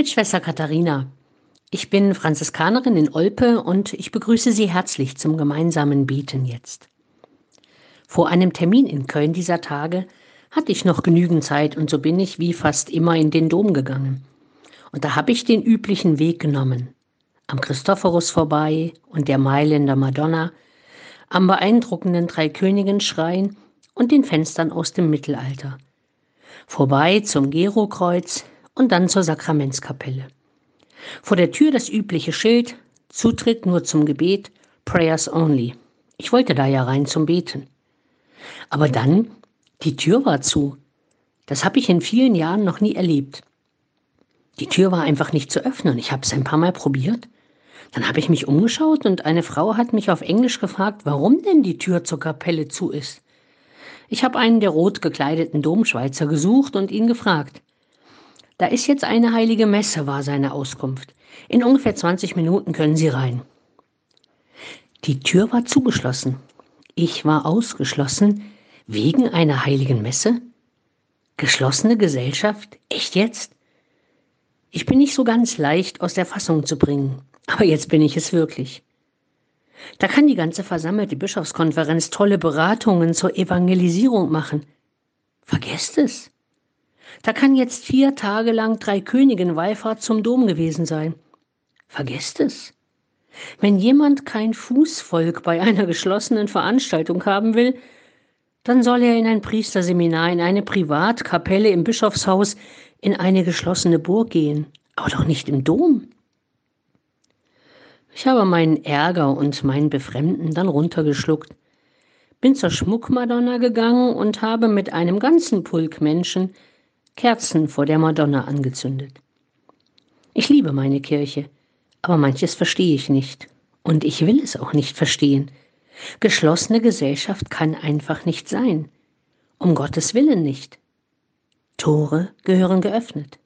Mit Schwester Katharina. Ich bin Franziskanerin in Olpe und ich begrüße Sie herzlich zum gemeinsamen Beten jetzt. Vor einem Termin in Köln dieser Tage hatte ich noch genügend Zeit und so bin ich wie fast immer in den Dom gegangen. Und da habe ich den üblichen Weg genommen. Am Christophorus vorbei und der Mailänder Madonna, am beeindruckenden Dreikönigenschrein und den Fenstern aus dem Mittelalter. Vorbei zum Gerokreuz und dann zur Sakramentskapelle. Vor der Tür das übliche Schild, Zutritt nur zum Gebet, Prayers only. Ich wollte da ja rein zum Beten. Aber dann, die Tür war zu. Das habe ich in vielen Jahren noch nie erlebt. Die Tür war einfach nicht zu öffnen. Ich habe es ein paar Mal probiert. Dann habe ich mich umgeschaut und eine Frau hat mich auf Englisch gefragt, warum denn die Tür zur Kapelle zu ist. Ich habe einen der rot gekleideten Domschweizer gesucht und ihn gefragt. Da ist jetzt eine heilige Messe, war seine Auskunft. In ungefähr 20 Minuten können Sie rein. Die Tür war zugeschlossen. Ich war ausgeschlossen wegen einer heiligen Messe? Geschlossene Gesellschaft? Echt jetzt? Ich bin nicht so ganz leicht aus der Fassung zu bringen, aber jetzt bin ich es wirklich. Da kann die ganze versammelte Bischofskonferenz tolle Beratungen zur Evangelisierung machen. Vergesst es. Da kann jetzt vier Tage lang drei Königen Wallfahrt zum Dom gewesen sein. Vergesst es. Wenn jemand kein Fußvolk bei einer geschlossenen Veranstaltung haben will, dann soll er in ein Priesterseminar, in eine Privatkapelle im Bischofshaus, in eine geschlossene Burg gehen, aber doch nicht im Dom. Ich habe meinen Ärger und mein Befremden dann runtergeschluckt, bin zur Schmuckmadonna gegangen und habe mit einem ganzen Pulk Menschen Kerzen vor der Madonna angezündet. Ich liebe meine Kirche, aber manches verstehe ich nicht. Und ich will es auch nicht verstehen. Geschlossene Gesellschaft kann einfach nicht sein. Um Gottes Willen nicht. Tore gehören geöffnet.